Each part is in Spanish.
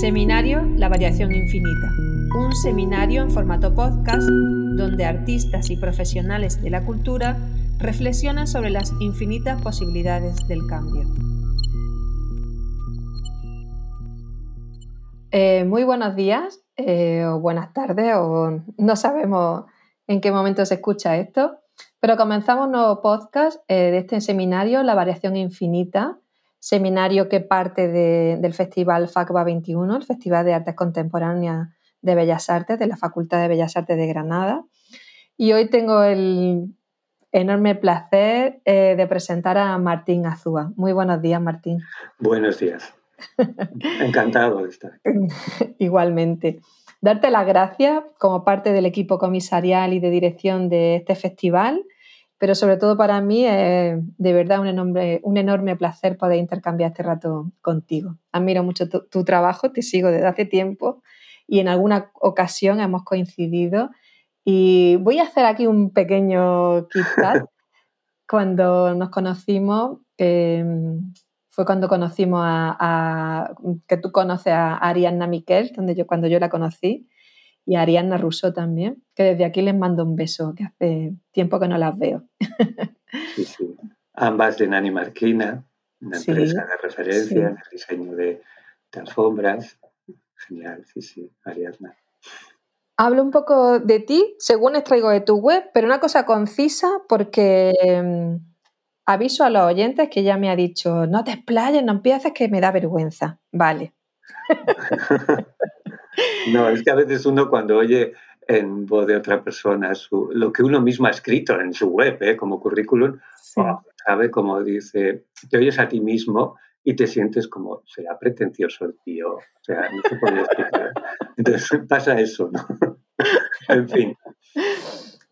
Seminario La Variación Infinita, un seminario en formato podcast donde artistas y profesionales de la cultura reflexionan sobre las infinitas posibilidades del cambio. Eh, muy buenos días eh, o buenas tardes o no sabemos en qué momento se escucha esto, pero comenzamos un nuevo podcast eh, de este seminario La Variación Infinita seminario que parte del Festival FACBA 21, el Festival de Artes Contemporáneas de Bellas Artes de la Facultad de Bellas Artes de Granada. Y hoy tengo el enorme placer eh, de presentar a Martín Azúa. Muy buenos días, Martín. Buenos días. Encantado de estar. Igualmente. Darte las gracias como parte del equipo comisarial y de dirección de este festival pero sobre todo para mí es de verdad un enorme, un enorme placer poder intercambiar este rato contigo. Admiro mucho tu, trabajo, te sigo desde hace tiempo y en alguna ocasión hemos coincidido. Y voy a hacer aquí un pequeño kit Cuando nos conocimos, em, fue cuando conocimos a, que tú conoces a Arianna Miquel, donde yo, cuando yo la conocí y a Ariana Russo también, que desde aquí les mando un beso, que hace tiempo que no las veo. Sí, sí. Ambas de Nani Marquina, una empresa de referencia en el diseño de, alfombras. Genial, sí, sí, Ariadna. Hablo un poco de ti, según extraigo de tu web, pero una cosa concisa porque em, aviso a los oyentes que ya me ha dicho, no te explayes, no empieces, que me da vergüenza. Vale. No, es que a veces uno cuando oye en voz de otra persona lo que uno mismo ha escrito en su web ¿eh? como currículum, oh, sabe como dice, te oyes a ti mismo y te sientes como, será pretencioso el tío, o sea, no se puede explicar. Entonces pasa eso, ¿no? en fin.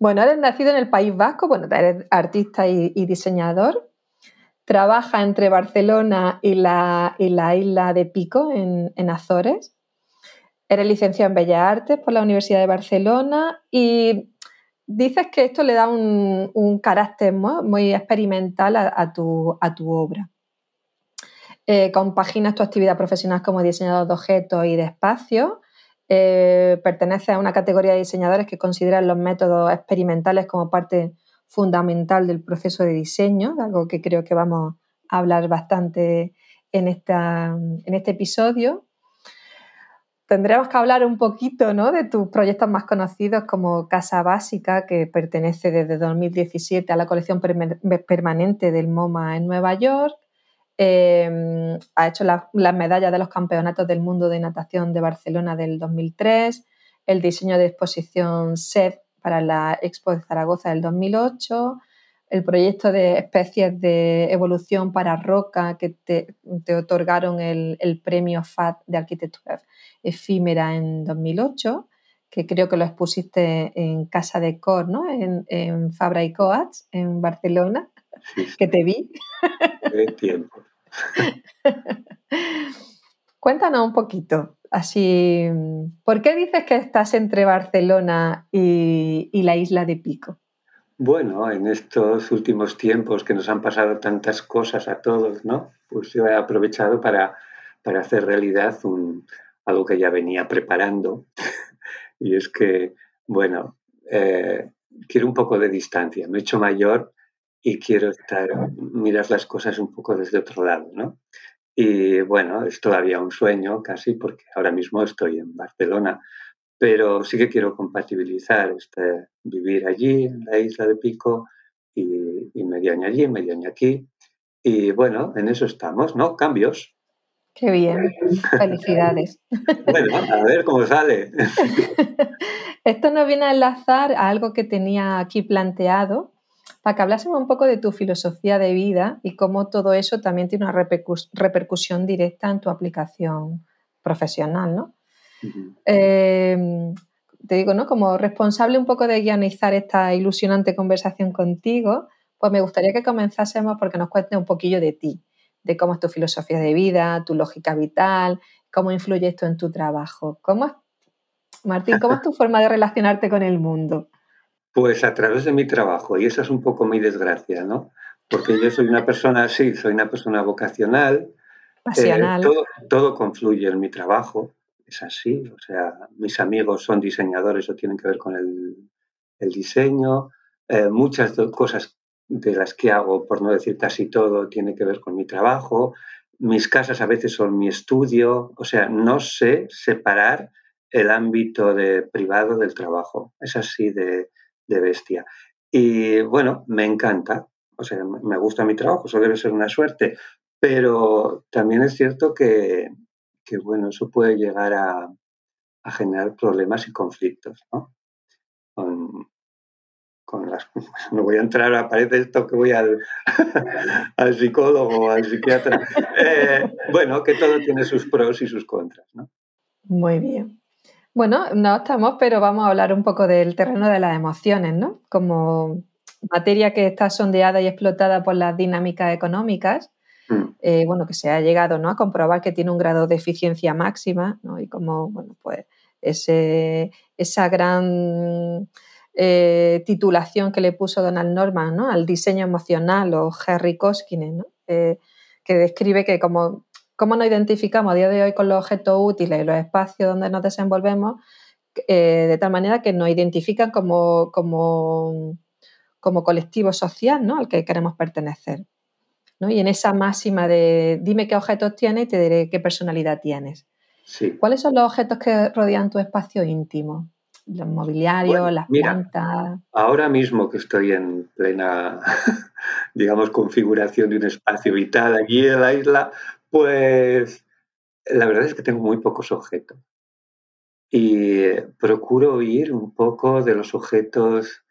Bueno, eres nacido en el País Vasco, bueno, eres artista y, diseñador, trabaja entre Barcelona y la, isla de Pico, en, en Azores. Eres licenciado en Bellas Artes por la Universidad de Barcelona y dices que esto le da un, carácter muy, experimental a, tu, obra. Eh, compaginas tu actividad profesional como diseñador de objetos y de espacios. Eh, perteneces a una categoría de diseñadores que consideran los métodos experimentales como parte fundamental del proceso de diseño, algo que creo que vamos a hablar bastante en, en este episodio tendríamos que hablar un poquito ¿no? de tus proyectos más conocidos como Casa Básica, que pertenece desde 2017 a la colección permanente del MoMA en Nueva York. Em, ha hecho las medallas de los campeonatos del mundo de natación de Barcelona del 2003, el diseño de exposición SED para la Expo de Zaragoza del 2008, el proyecto de especies de evolución para roca que te, otorgaron el, el, premio FAT de arquitectura efímera en 2008, que creo que lo expusiste en Casa de Cor, ¿no? en, en Fabra y Coats, en Barcelona, que te vi. Tiempo. Cuéntanos un poquito, así, ¿por qué dices que estás entre Barcelona y, y la isla de Pico? Bueno, en estos últimos tiempos que nos han pasado tantas cosas a todos, ¿no? Pues yo he aprovechado para, para hacer realidad algo que ya venía preparando, y es que, bueno, eh, quiero un poco de distancia, me he hecho mayor y quiero mirar las cosas un poco desde otro lado, ¿no? Y bueno, es todavía un sueño casi porque ahora mismo estoy en Barcelona, pero sí que quiero compatibilizar este, vivir allí, en la isla de Pico, y, y medio año allí, medio año aquí. Y bueno, en eso estamos, ¿no? Cambios, Qué bien, felicidades. Bueno, a ver cómo sale. Esto nos viene a enlazar a algo que tenía aquí planteado, para que hablásemos un poco de tu filosofía de vida y cómo todo eso también tiene una repercusión directa en tu aplicación profesional, ¿no? Em, te digo, ¿no? Como responsable un poco de guionizar esta ilusionante conversación contigo, pues me gustaría que comenzásemos porque nos cuentes un poquillo de ti de cómo es tu filosofía de vida, tu lógica vital, cómo influye esto en tu trabajo. ¿Cómo es, Martín, cómo es tu forma de relacionarte con el mundo? Pues a través de mi trabajo, y esa es un poco mi desgracia, ¿no? Porque yo soy una persona, sí, soy una persona vocacional, pasional. todo, todo confluye en mi trabajo, es así. O sea, mis amigos son diseñadores o tienen que ver con el, diseño. muchas cosas de las que hago, por no decir casi todo, tiene que ver con mi trabajo. Mis casas a veces son mi estudio, o sea, no sé separar el ámbito de privado del trabajo. Es así de, bestia. Y bueno, me encanta, o sea, me gusta mi trabajo, eso debe ser una suerte, pero también es cierto que, bueno, eso puede llegar a, generar problemas y conflictos, ¿no? no voy a entrar, aparece esto que voy al, al psicólogo, al psiquiatra. Eh, bueno, que todo tiene sus pros y sus contras, ¿no? Muy bien. Bueno, no estamos, pero vamos a hablar un poco del terreno de las emociones, ¿no? Como materia que está sondeada y explotada por las dinámicas económicas, mm. eh, bueno, que se ha llegado ¿no? a comprobar que tiene un grado de eficiencia máxima, ¿no? Y como, bueno, pues ese, esa gran eh, titulación que le puso Donald Norman al diseño emocional o Harry Koskinen, eh, que describe que como cómo nos identificamos a día de hoy con los objetos útiles y los espacios donde nos desenvolvemos, de tal manera que nos identifican como, como, como colectivo social al que queremos pertenecer. Y en esa máxima de dime qué objetos tienes y te diré qué personalidad tienes. ¿Cuáles son los objetos que rodean tu espacio íntimo? los mobiliarios, las plantas. Ahora mismo que estoy en plena, digamos, configuración de un espacio vital aquí en la isla, pues la verdad es que tengo muy pocos objetos. Y procuro ir un poco de los objetos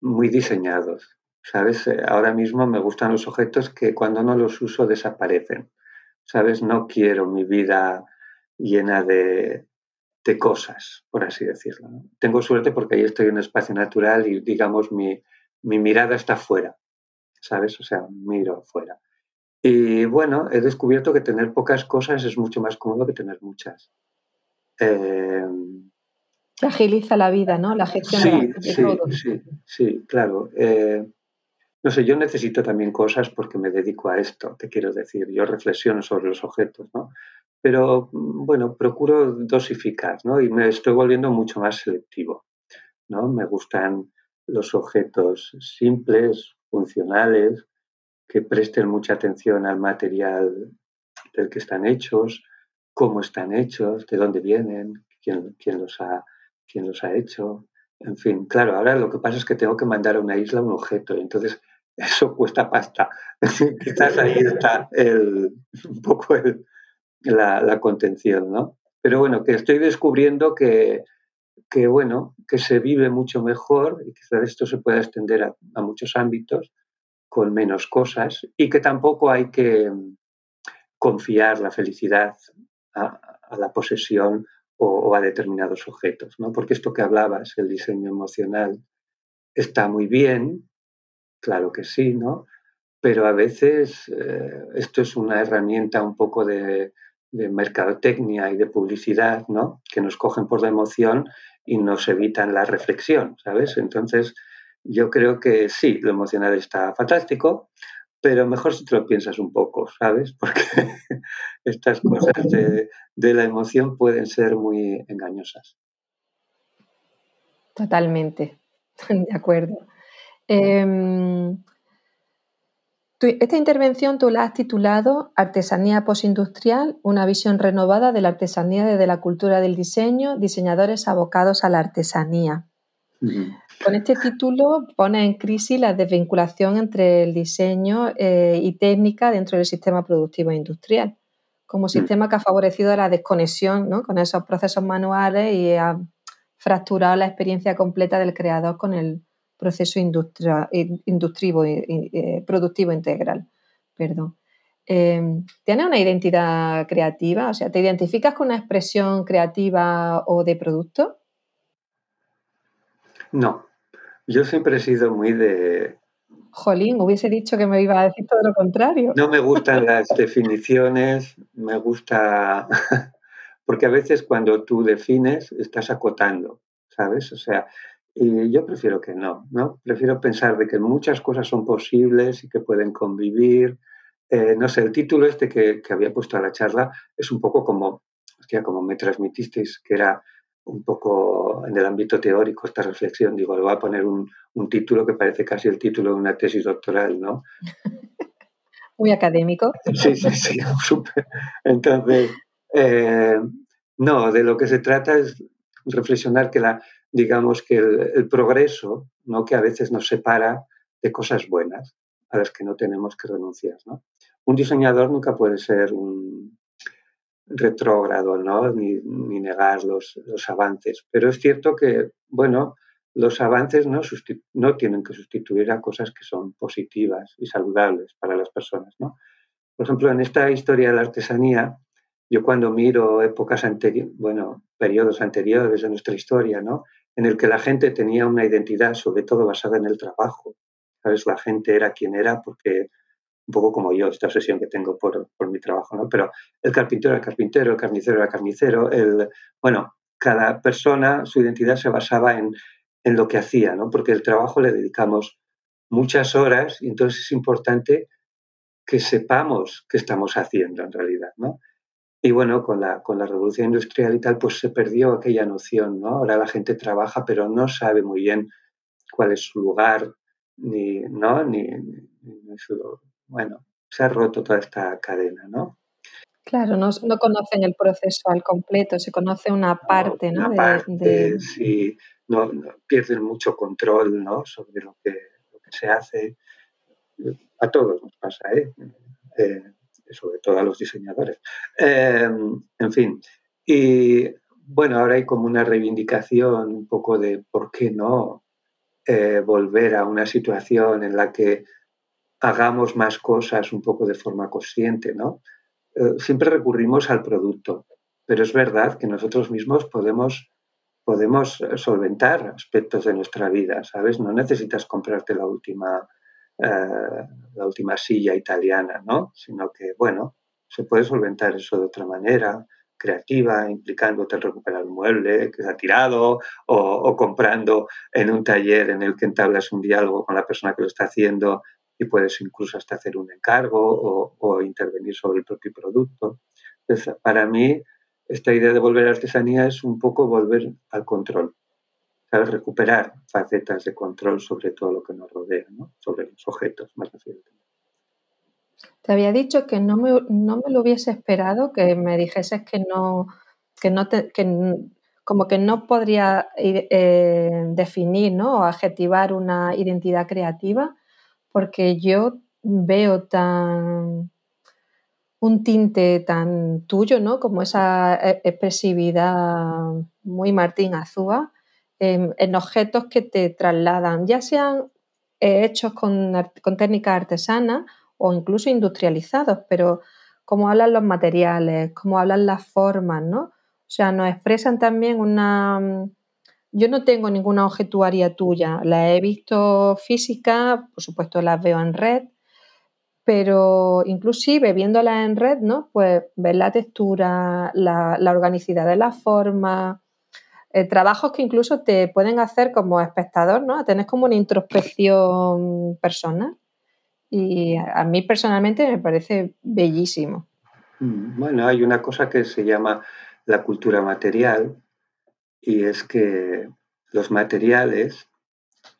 muy diseñados. ¿Sabes? Ahora mismo me gustan los objetos que cuando no los uso desaparecen. ¿Sabes? No quiero mi vida llena de, de cosas, por así decirlo. Tengo suerte porque ahí estoy en un espacio natural y, digamos, mi, mirada está fuera, ¿sabes? O sea, miro fuera. Y bueno, he descubierto que tener pocas cosas es mucho más cómodo que tener muchas. Eh, agiliza la vida, ¿no? La gestión sí, de, sí, Sí, sí, claro. Eh, no sé, yo necesito también cosas porque me dedico a esto, te quiero decir. Yo reflexiono sobre los objetos, ¿no? pero mm, bueno, procuro dosificar, ¿no? Y me estoy volviendo mucho más selectivo, ¿no? Me gustan los objetos simples, funcionales, que presten mucha atención al material del que están hechos, cómo están hechos, de dónde vienen, quién, quién, los, ha, quién los ha hecho. En fin, claro, ahora lo que pasa es que tengo que mandar a una isla un objeto, y entonces eso cuesta pasta. Quizás ahí está el, un poco el, la, contención, ¿no? Pero bueno, que estoy descubriendo que, que, bueno, que se vive mucho mejor y quizás esto se pueda extender a, muchos ámbitos con menos cosas y que tampoco hay que confiar la felicidad a, la posesión o, a determinados objetos, ¿no? Porque esto que hablabas, el diseño emocional, está muy bien, claro que sí, ¿no? Pero a veces eh, esto es una herramienta un poco de, de mercadotecnia y de publicidad, ¿no? Que nos cogen por la emoción y nos evitan la reflexión, ¿sabes? Entonces, yo creo que sí, lo emocional está fantástico, pero mejor si te lo piensas un poco, ¿sabes? Porque estas cosas de, la emoción pueden ser muy engañosas. Totalmente, de acuerdo. Em, esta intervención tú la has titulado Artesanía postindustrial, una visión renovada de la artesanía desde la cultura del diseño, diseñadores abocados a la artesanía. Con este título pone en crisis la desvinculación entre el diseño eh, y técnica dentro del sistema productivo e industrial, como sistema que ha favorecido la desconexión con esos procesos manuales y ha fracturado la experiencia completa del creador con el, proceso industrivo, eh, productivo integral. Perdón. Em, ¿Tienes una identidad creativa? O sea, ¿te identificas con una expresión creativa o de producto? No, yo siempre he sido muy de... Jolín, hubiese dicho que me iba a decir todo lo contrario. No me gustan las definiciones, me gusta... Porque a veces cuando tú defines estás acotando, ¿sabes? O sea, y yo prefiero que no, ¿no? Prefiero pensar de que muchas cosas son posibles y que pueden convivir. eh, no sé, el título este que, había puesto a la charla es un poco como, hostia, como me transmitisteis, que era un poco en el ámbito teórico esta reflexión. Digo, le voy a poner un, título que parece casi el título de una tesis doctoral, ¿no? Muy académico. Sí, sí, sí, súper. Entonces, eh, no, de lo que se trata es reflexionar que la, digamos que el, progreso, ¿no? que a veces nos separa de cosas buenas a las que no tenemos que renunciar. ¿no? Un diseñador nunca puede ser un retrógrado, ¿no? ni, negar los, avances, pero es cierto que, bueno, los avances no, no tienen que sustituir a cosas que son positivas y saludables para las personas. ¿no? Por ejemplo, en esta historia de la artesanía, yo cuando miro épocas anteriores, bueno, periodos anteriores de nuestra historia, ¿no? En el que la gente tenía una identidad, sobre todo basada en el trabajo. ¿Sabes? La gente era quien era porque, un poco como yo, esta obsesión que tengo por, por mi trabajo, ¿no? Pero el carpintero era carpintero, el carnicero era carnicero, el, bueno, cada persona, su identidad se basaba en, en lo que hacía, ¿no? Porque el trabajo le dedicamos muchas horas y entonces es importante que sepamos qué estamos haciendo en realidad, ¿no? Y bueno, con la, con la revolución industrial y tal, pues se perdió aquella noción, ¿no? Ahora la gente trabaja, pero no sabe muy bien cuál es su lugar, ni, ¿no? Ni, bueno, se ha roto toda esta cadena, ¿no? Claro, no, no conocen el proceso al completo, se conoce una parte, ¿no? Una parte, sí, no, pierden mucho control, ¿no? Sobre lo que, lo que se hace. A todos nos pasa, ¿eh? eh sobre todo a los diseñadores. Em, en fin, y bueno, ahora hay como una reivindicación un poco de por qué no eh, volver a una situación en la que hagamos más cosas un poco de forma consciente, ¿no? Eh, siempre recurrimos al producto, pero es verdad que nosotros mismos podemos, podemos solventar aspectos de nuestra vida, ¿sabes? No necesitas comprarte la última eh, la última silla italiana, ¿no? Sino que, bueno, se puede solventar eso de otra manera, creativa, implicándote en recuperar un mueble que se ha tirado o, comprando en un taller en el que entablas un diálogo con la persona que lo está haciendo y puedes incluso hasta hacer un encargo o, o intervenir sobre el propio producto. Entonces, para mí, esta idea de volver a artesanía es un poco volver al control recuperar facetas de control sobre todo lo que nos rodea, sobre los objetos más recientemente. Te había dicho que no me, no me, lo hubiese esperado, que me dijeses que no, que no que, como que no podría eh, definir ¿no? o adjetivar una identidad creativa, porque yo veo tan un tinte tan tuyo, ¿no? Como esa e, expresividad muy Martín Azúa, en, objetos que te trasladan, ya sean eh, hechos con, técnicas artesanas o incluso industrializados, pero como hablan los materiales, como hablan las formas, ¿no? O sea, nos expresan también una... Yo no tengo ninguna objetuaria tuya, la he visto física, por supuesto las veo en red, pero inclusive viéndolas en red, ¿no? Pues ver la textura, la, la organicidad de la forma, eh, trabajos que incluso te pueden hacer como espectador, ¿no? A tener como una introspección personal. Y a mí personalmente me parece bellísimo. Mm, bueno, hay una cosa que se llama la cultura material y es que los materiales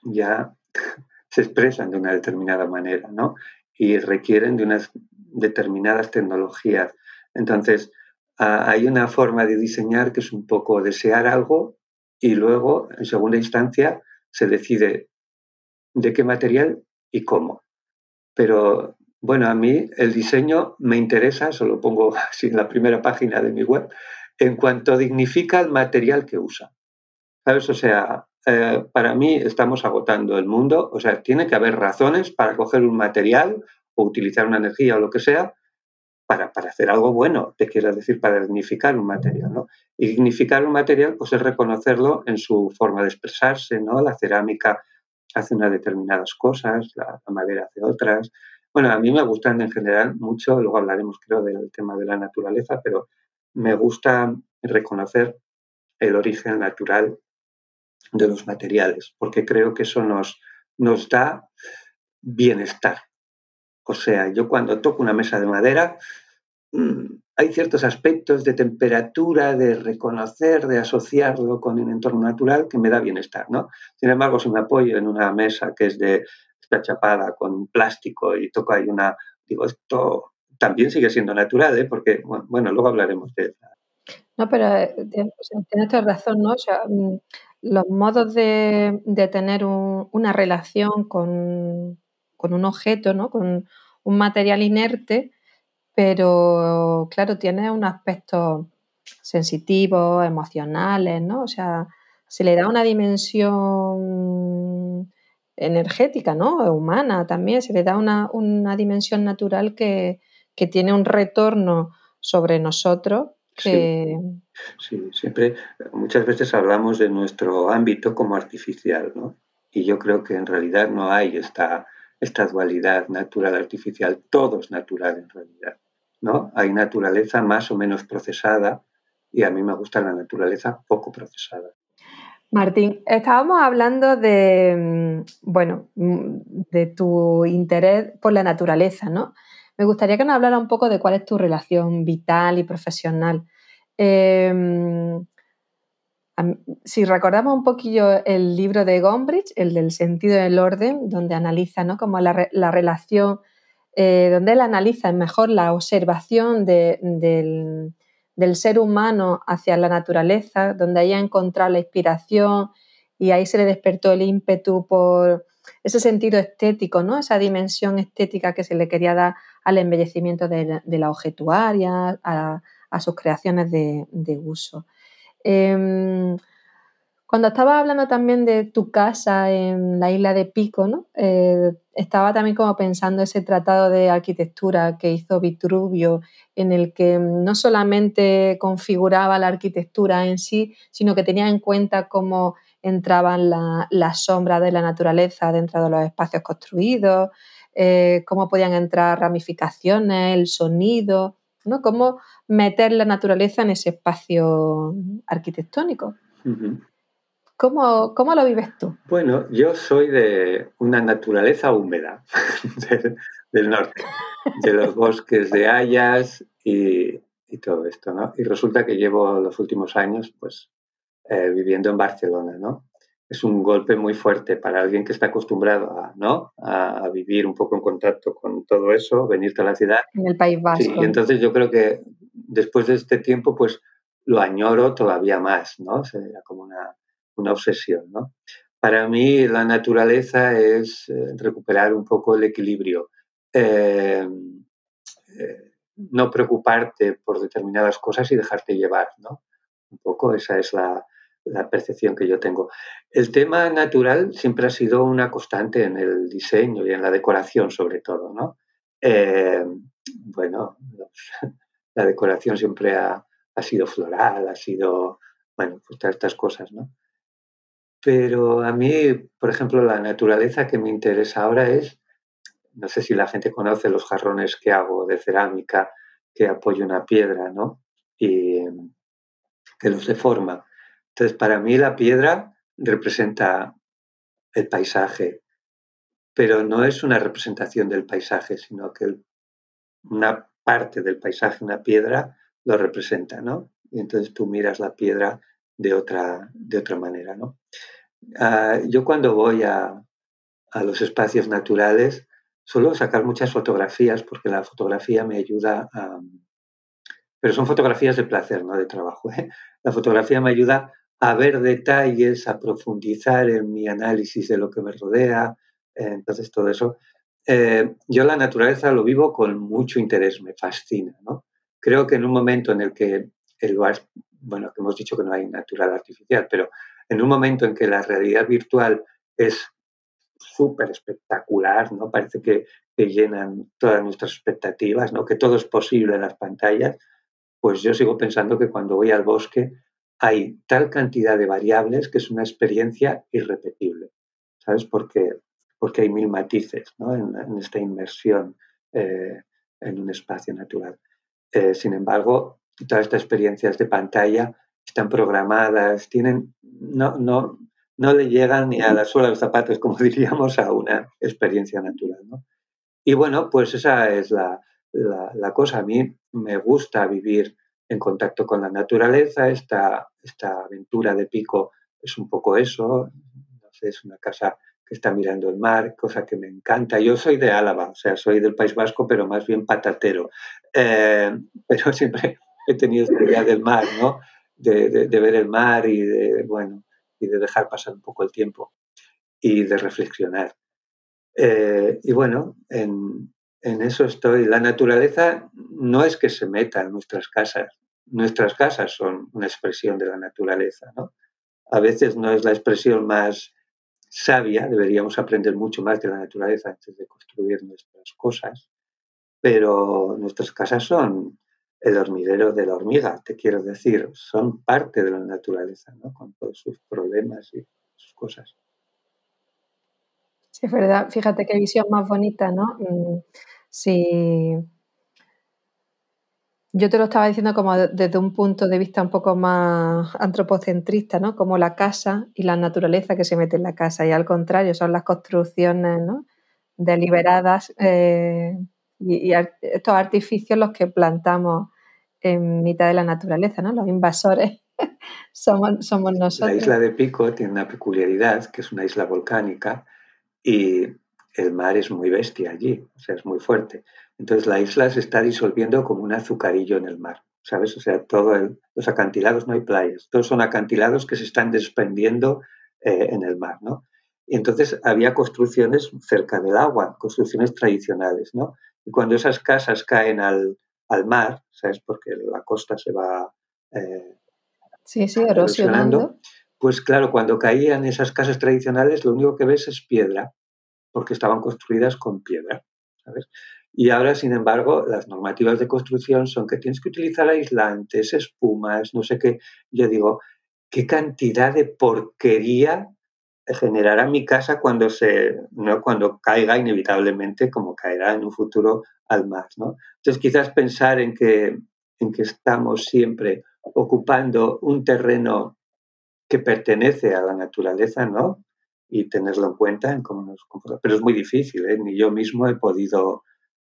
ya se expresan de una determinada manera, ¿no? Y requieren de unas determinadas tecnologías. Entonces, hay una forma de diseñar que es un poco desear algo y luego, en segunda instancia, se decide de qué material y cómo. Pero bueno, a mí el diseño me interesa, solo pongo así en la primera página de mi web, en cuanto dignifica el material que usa. ¿Sabes? O sea, eh, para mí estamos agotando el mundo, o sea, tiene que haber razones para coger un material o utilizar una energía o lo que sea para, hacer algo bueno, te quiero decir, para dignificar un material, ¿no? Y dignificar un material, pues es reconocerlo en su forma de expresarse, ¿no? La cerámica hace unas determinadas cosas, la, madera hace otras. Bueno, a mí me gustan en general mucho, luego hablaremos creo del tema de la naturaleza, pero me gusta reconocer el origen natural de los materiales, porque creo que eso nos, nos da bienestar O sea, yo cuando toco una mesa de madera, mm, hay ciertos aspectos de temperatura, de reconocer, de asociarlo con un entorno natural que me da bienestar, ¿no? Sin embargo, si me apoyo en una mesa que es de esta chapada con plástico y toco ahí una, digo, esto también sigue siendo natural, ¿eh? Porque, bueno, luego hablaremos de No, pero eh, tienes toda razón, ¿no? O sea, mm, los modos de, tener una relación con, con, un objeto, ¿no? Con un material inerte, pero claro, tiene un aspecto sensitivos, emocionales, ¿no? O sea, se le da una dimensión energética, ¿no? Humana también, se le da una, dimensión natural que, tiene un retorno sobre nosotros que... Sí. siempre, muchas veces hablamos de nuestro ámbito como artificial, ¿no? Y yo creo que en realidad no hay esta, esta dualidad natural-artificial, todo es natural en realidad. ¿no? Hay naturaleza más o menos procesada y a mí me gusta la naturaleza poco procesada. Martín, estábamos hablando de, mm, bueno, mm, de tu interés por la naturaleza, ¿no? Me gustaría que nos hablara un poco de cuál es tu relación vital y profesional. Em, si recordamos un poquillo el libro de Gombrich, el del sentido del orden, donde analiza ¿no? como la, la relación eh, donde él analiza mejor la observación del, ser humano hacia la naturaleza, donde ahí ha encontrado la inspiración y ahí se le despertó el ímpetu por ese sentido estético, ¿no? esa dimensión estética que se le quería dar al embellecimiento de, la objetuaria, a, sus creaciones de, uso. Em, cuando estaba hablando también de tu casa en la isla de Pico, ¿no? Eh, estaba también como pensando ese tratado de arquitectura que hizo Vitruvio, en el que no solamente configuraba la arquitectura en sí, sino que tenía en cuenta cómo entraban las sombras de la naturaleza dentro de los espacios construidos, eh, cómo podían entrar ramificaciones, el sonido, ¿no? cómo meter la naturaleza en ese espacio arquitectónico. ¿Cómo, lo vives tú? Bueno, yo soy de una naturaleza húmeda del, norte, de los bosques de hayas y, todo esto, ¿no? Y resulta que llevo los últimos años, pues, eh, viviendo en Barcelona, ¿no? Es un golpe muy fuerte para alguien que está acostumbrado a, ¿no? a, vivir un poco en contacto con todo eso, venirte a la ciudad. En el País Vasco. Sí, y entonces yo creo que después de este tiempo, pues, lo añoro todavía más, ¿no? Sería como una una obsesión. ¿no? Para mí la naturaleza es eh, recuperar un poco el equilibrio, eh, eh, no preocuparte por determinadas cosas y dejarte llevar. ¿no? Un poco esa es la, percepción que yo tengo. El tema natural siempre ha sido una constante en el diseño y en la decoración sobre todo. ¿no? bueno, la decoración siempre ha, ha, sido floral, ha sido, bueno, pues todas estas cosas, ¿no? Pero a mí, por ejemplo, la naturaleza que me interesa ahora es, no sé si la gente conoce los jarrones que hago de cerámica, que apoyo una piedra, ¿no? Y que los deforma. Entonces, para mí la piedra representa el paisaje, pero no es una representación del paisaje, sino que una parte del paisaje, una piedra, lo representa, ¿no? Y entonces tú miras la piedra de otra, de otra manera. ¿no? Ah, yo cuando voy a, a, los espacios naturales suelo sacar muchas fotografías porque la fotografía me ayuda a... Pero son fotografías de placer, no de trabajo. ¿eh? La fotografía me ayuda a ver detalles, a profundizar en mi análisis de lo que me rodea. entonces, todo eso. Eh, yo la naturaleza lo vivo con mucho interés, me fascina. ¿no? Creo que en un momento en el que el lugar bueno, que hemos dicho que no hay natural artificial, pero en un momento en que la realidad virtual es súper espectacular, ¿no? Parece que, llenan todas nuestras expectativas, ¿no? Que todo es posible en las pantallas, pues yo sigo pensando que cuando voy al bosque hay tal cantidad de variables que es una experiencia irrepetible, ¿sabes? Porque, porque hay mil matices, ¿no? En, esta inmersión eh, en un espacio natural. Eh, sin embargo, todas estas experiencias de pantalla están programadas, tienen, no, no, no le llegan ni a la suela de los zapatos, como diríamos, a una experiencia natural. ¿no? Y bueno, pues esa es la, la, cosa. A mí me gusta vivir en contacto con la naturaleza. Esta, esta aventura de Pico es un poco eso. es una casa que está mirando el mar, cosa que me encanta. Yo soy de Álava, o sea, soy del País Vasco, pero más bien patatero. Eh, pero siempre he tenido esta idea del mar, ¿no? De, ver el mar y de, bueno, y de dejar pasar un poco el tiempo y de reflexionar. Eh, y bueno, en, en eso estoy. La naturaleza no es que se meta en nuestras casas. Nuestras casas son una expresión de la naturaleza, ¿no? A veces no es la expresión más sabia, deberíamos aprender mucho más de la naturaleza antes de construir nuestras cosas, pero nuestras casas son el hormiguero de la hormiga, te quiero decir, son parte de la naturaleza, ¿no? Con todos sus problemas y sus cosas. Sí, es verdad. Fíjate qué visión más bonita, ¿no? Mm, si yo te lo estaba diciendo como desde un punto de vista un poco más antropocentrista, ¿no? Como la casa y la naturaleza que se mete en la casa. Y al contrario, son las construcciones ¿no? deliberadas eh, y, estos artificios los que plantamos en mitad de la naturaleza, ¿no? Los invasores somos, somos nosotros. La isla de Pico tiene una peculiaridad, que es una isla volcánica y el mar es muy bestia allí, o sea, es muy fuerte. Entonces la isla se está disolviendo como un azucarillo en el mar, ¿sabes? O sea, todos los acantilados, no hay playas, todos son acantilados que se están desprendiendo eh, en el mar, ¿no? Y entonces había construcciones cerca del agua, construcciones tradicionales, ¿no? Y cuando esas casas caen al, mar, ¿sabes? Porque la costa se va eh, sí, sí, erosionando. Pues claro, cuando caían esas casas tradicionales, lo único que ves es piedra, porque estaban construidas con piedra, ¿sabes? Y ahora, sin embargo, las normativas de construcción son que tienes que utilizar aislantes, espumas, no sé qué. Yo digo, ¿qué cantidad de porquería generará mi casa cuando, se, ¿no? cuando caiga inevitablemente, como caerá en un futuro al mar? ¿no? Entonces, quizás pensar en que, en que estamos siempre ocupando un terreno que pertenece a la naturaleza, ¿no? Y tenerlo en cuenta en cómo nos comportamos. Pero es muy difícil, ¿eh? Ni yo mismo he podido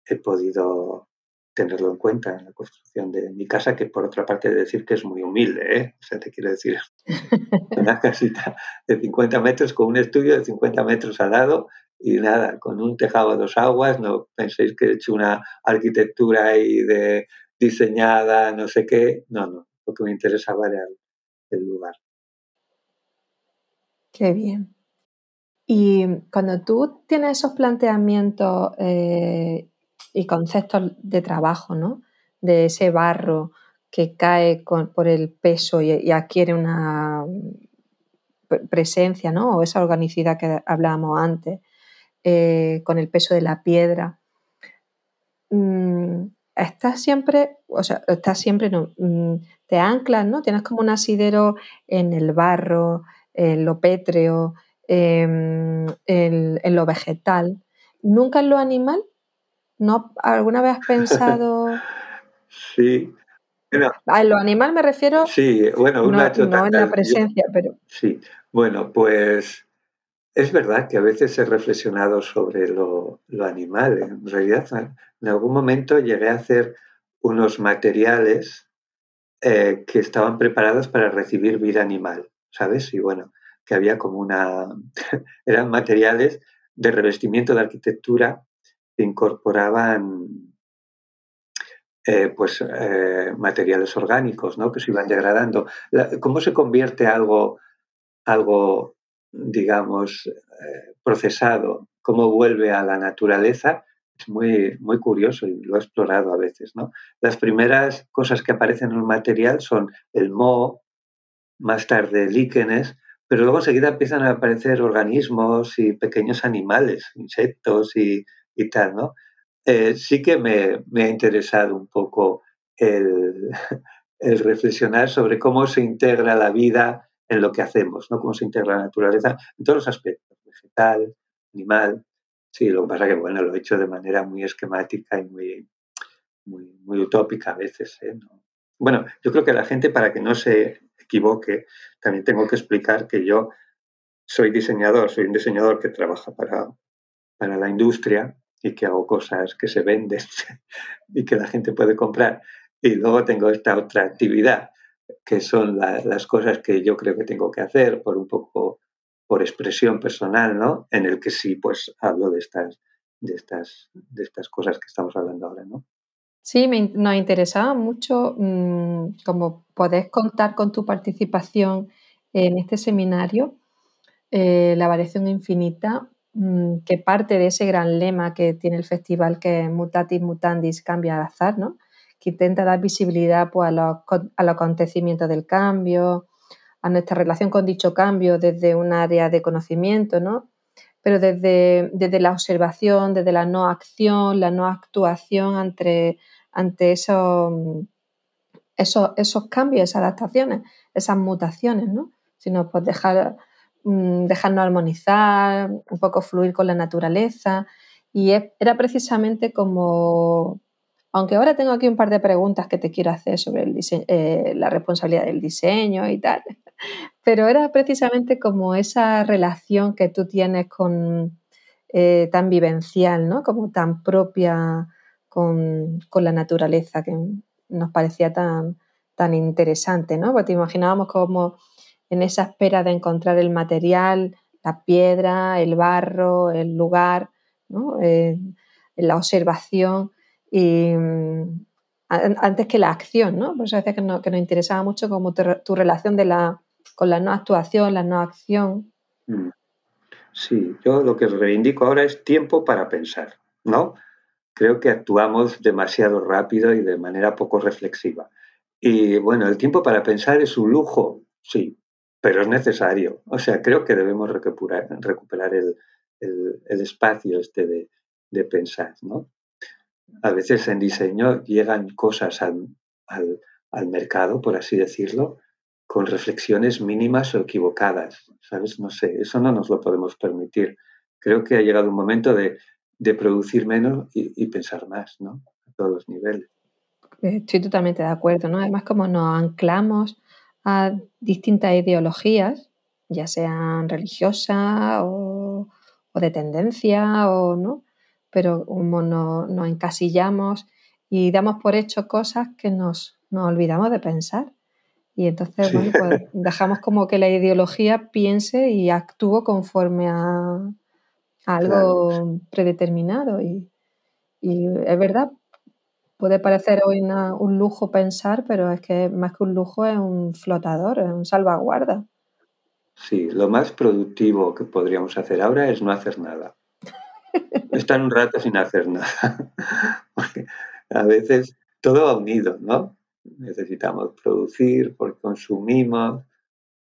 he podido tenerlo en cuenta en la construcción de mi casa, que por otra parte de decir que es muy humilde, ¿eh? O sea, te quiero decir, una casita de 50 metros con un estudio de 50 metros al lado y nada, con un tejado a dos aguas, no penséis que he hecho una arquitectura ahí de diseñada, no sé qué, no, no, lo que me interesaba era el, lugar. Qué bien. Y cuando tú tienes esos planteamientos eh, y conceptos de trabajo, ¿no? De ese barro que cae por el peso y, adquiere una presencia, ¿no? O esa organicidad que hablábamos antes, eh, con el peso de la piedra. Mm, estás siempre, o sea, estás siempre, no, mm, te anclas, ¿no? Tienes como un asidero en el barro, en lo pétreo, em, en lo vegetal. ¿Nunca en lo animal? ¿No? ¿Alguna vez has pensado...? sí. a lo animal me refiero... Sí, bueno, no, en la presencia, pero... Sí, bueno, pues es verdad que a veces he reflexionado sobre lo, animal. En realidad, en algún momento llegué a hacer unos materiales eh, que estaban preparados para recibir vida animal, ¿sabes? Y bueno, que había como una... eran materiales de revestimiento de arquitectura incorporaban eh, pues, eh, materiales orgánicos ¿no? que se iban degradando. ¿Cómo se convierte algo, algo digamos, eh, procesado? ¿Cómo vuelve a la naturaleza? Es muy, muy curioso y lo he explorado a veces. ¿no? Las primeras cosas que aparecen en un material son el moho, más tarde líquenes, pero luego enseguida empiezan a aparecer organismos y pequeños animales, insectos y, y tal, ¿no? Eh, sí que me, ha interesado un poco el, reflexionar sobre cómo se integra la vida en lo que hacemos, ¿no? Cómo se integra la naturaleza en todos los aspectos, vegetal, animal. Sí, lo que pasa que, bueno, lo he hecho de manera muy esquemática y muy, muy, utópica a veces. ¿eh? Bueno, yo creo que la gente, para que no se equivoque, también tengo que explicar que yo soy diseñador, soy un diseñador que trabaja para, para la industria y que hago cosas que se venden y que la gente puede comprar. Y luego tengo esta otra actividad, que son las cosas que yo creo que tengo que hacer por un poco por expresión personal, ¿no? En el que sí, pues hablo de estas, de estas, de estas cosas que estamos hablando ahora, ¿no? Sí, nos interesaba mucho mm, como podés contar con tu participación en este seminario, eh, la variación infinita, mm, que parte de ese gran lema que tiene el festival, que es Mutatis Mutandis, cambia al azar, ¿no? que intenta dar visibilidad pues, a, los, acontecimientos del cambio, a nuestra relación con dicho cambio desde un área de conocimiento, ¿no? Pero desde, desde la observación, desde la no acción, la no actuación ante, ante esos, esos, esos cambios, esas adaptaciones, esas mutaciones, ¿no? sino pues dejar, mm, dejarnos armonizar, un poco fluir con la naturaleza. Y era precisamente como, aunque ahora tengo aquí un par de preguntas que te quiero hacer sobre eh, la responsabilidad del diseño y tal, pero era precisamente como esa relación que tú tienes con eh, tan vivencial, ¿no? Como tan propia con, la naturaleza, que nos parecía tan, tan interesante, ¿no? Porque te imaginábamos como en esa espera de encontrar el material, la piedra, el barro, el lugar, ¿no? Eh, la observación y mm, antes que la acción, ¿no? Por eso decía que, nos interesaba mucho como tu, relación de la, con la no actuación, la no acción. Mm. Sí, yo lo que reivindico ahora es tiempo para pensar, ¿no? Creo que actuamos demasiado rápido y de manera poco reflexiva. Y bueno, el tiempo para pensar es un lujo, sí, pero es necesario. O sea, creo que debemos recuperar, recuperar el, espacio este de, de pensar, ¿no? a veces en diseño llegan cosas al, mercado, por así decirlo, con reflexiones mínimas o equivocadas, ¿sabes? No sé, eso no nos lo podemos permitir. Creo que ha llegado un momento de, producir menos y, pensar más, ¿no? A todos los niveles. Estoy totalmente de acuerdo, ¿no? Además, como nos anclamos a distintas ideologías, ya sean religiosas o, de tendencia o no, pero como nos encasillamos y damos por hecho cosas que nos, olvidamos de pensar. Y entonces, bueno, pues dejamos como que la ideología piense y actúe conforme a, algo predeterminado. Y, es verdad, puede parecer hoy un lujo pensar, pero es que más que un lujo es un flotador, es un salvaguarda. Sí, lo más productivo que podríamos hacer ahora es no hacer nada. Estar un rato sin hacer nada. Porque a veces todo va unido, ¿no? Necesitamos producir porque consumimos,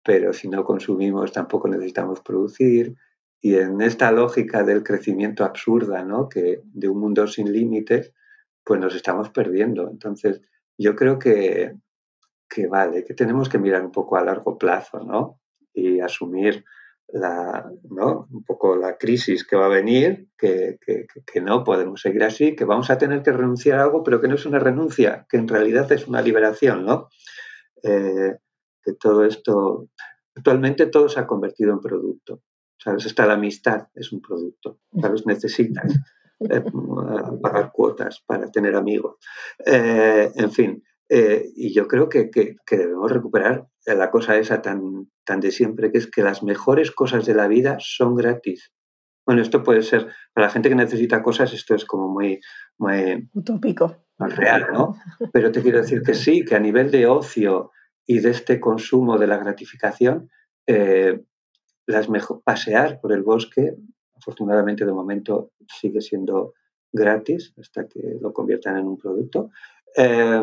pero si no consumimos tampoco necesitamos producir. Y en esta lógica del crecimiento absurda, ¿no? Que de un mundo sin límites, pues nos estamos perdiendo. Entonces, yo creo que, que vale, que tenemos que mirar un poco a largo plazo, ¿no? Y asumir la, ¿no? un poco la crisis que va a venir, que, no podemos seguir así, que vamos a tener que renunciar a algo, pero que no es una renuncia, que en realidad es una liberación, ¿no? Eh, que todo esto, actualmente todo se ha convertido en producto, ¿sabes? Hasta la amistad es un producto, ¿sabes? Necesitas eh, pagar cuotas para tener amigos. Eh, en fin, y yo creo que, que, debemos recuperar la cosa esa tan, tan de siempre, que es que las mejores cosas de la vida son gratis. Bueno, esto puede ser, para la gente que necesita cosas, esto es como muy... muy Utópico. real, ¿no? Pero te quiero decir que sí, que a nivel de ocio y de este consumo de la gratificación, eh, las mejor, pasear por el bosque, afortunadamente de momento sigue siendo gratis hasta que lo conviertan en un producto, eh,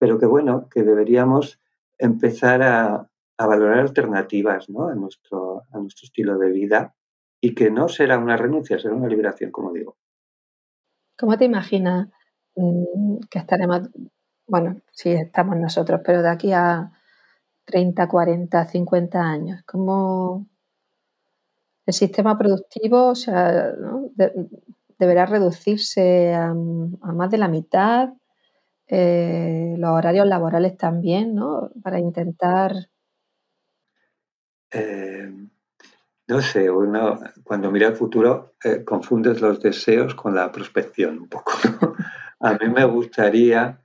pero que bueno, que deberíamos empezar a, valorar alternativas a, nuestro, a nuestro estilo de vida y que no será una renuncia, será una liberación, como digo. ¿Cómo te imaginas mm, que estaremos, bueno, sí estamos nosotros, pero de aquí a 30, 40, 50 años? ¿Cómo el sistema productivo deberá reducirse a, más de la mitad? Eh, los horarios laborales también, ¿no? Para intentar... Eh, no sé, uno cuando mira el futuro eh, confundes los deseos con la prospección un poco. A mí me gustaría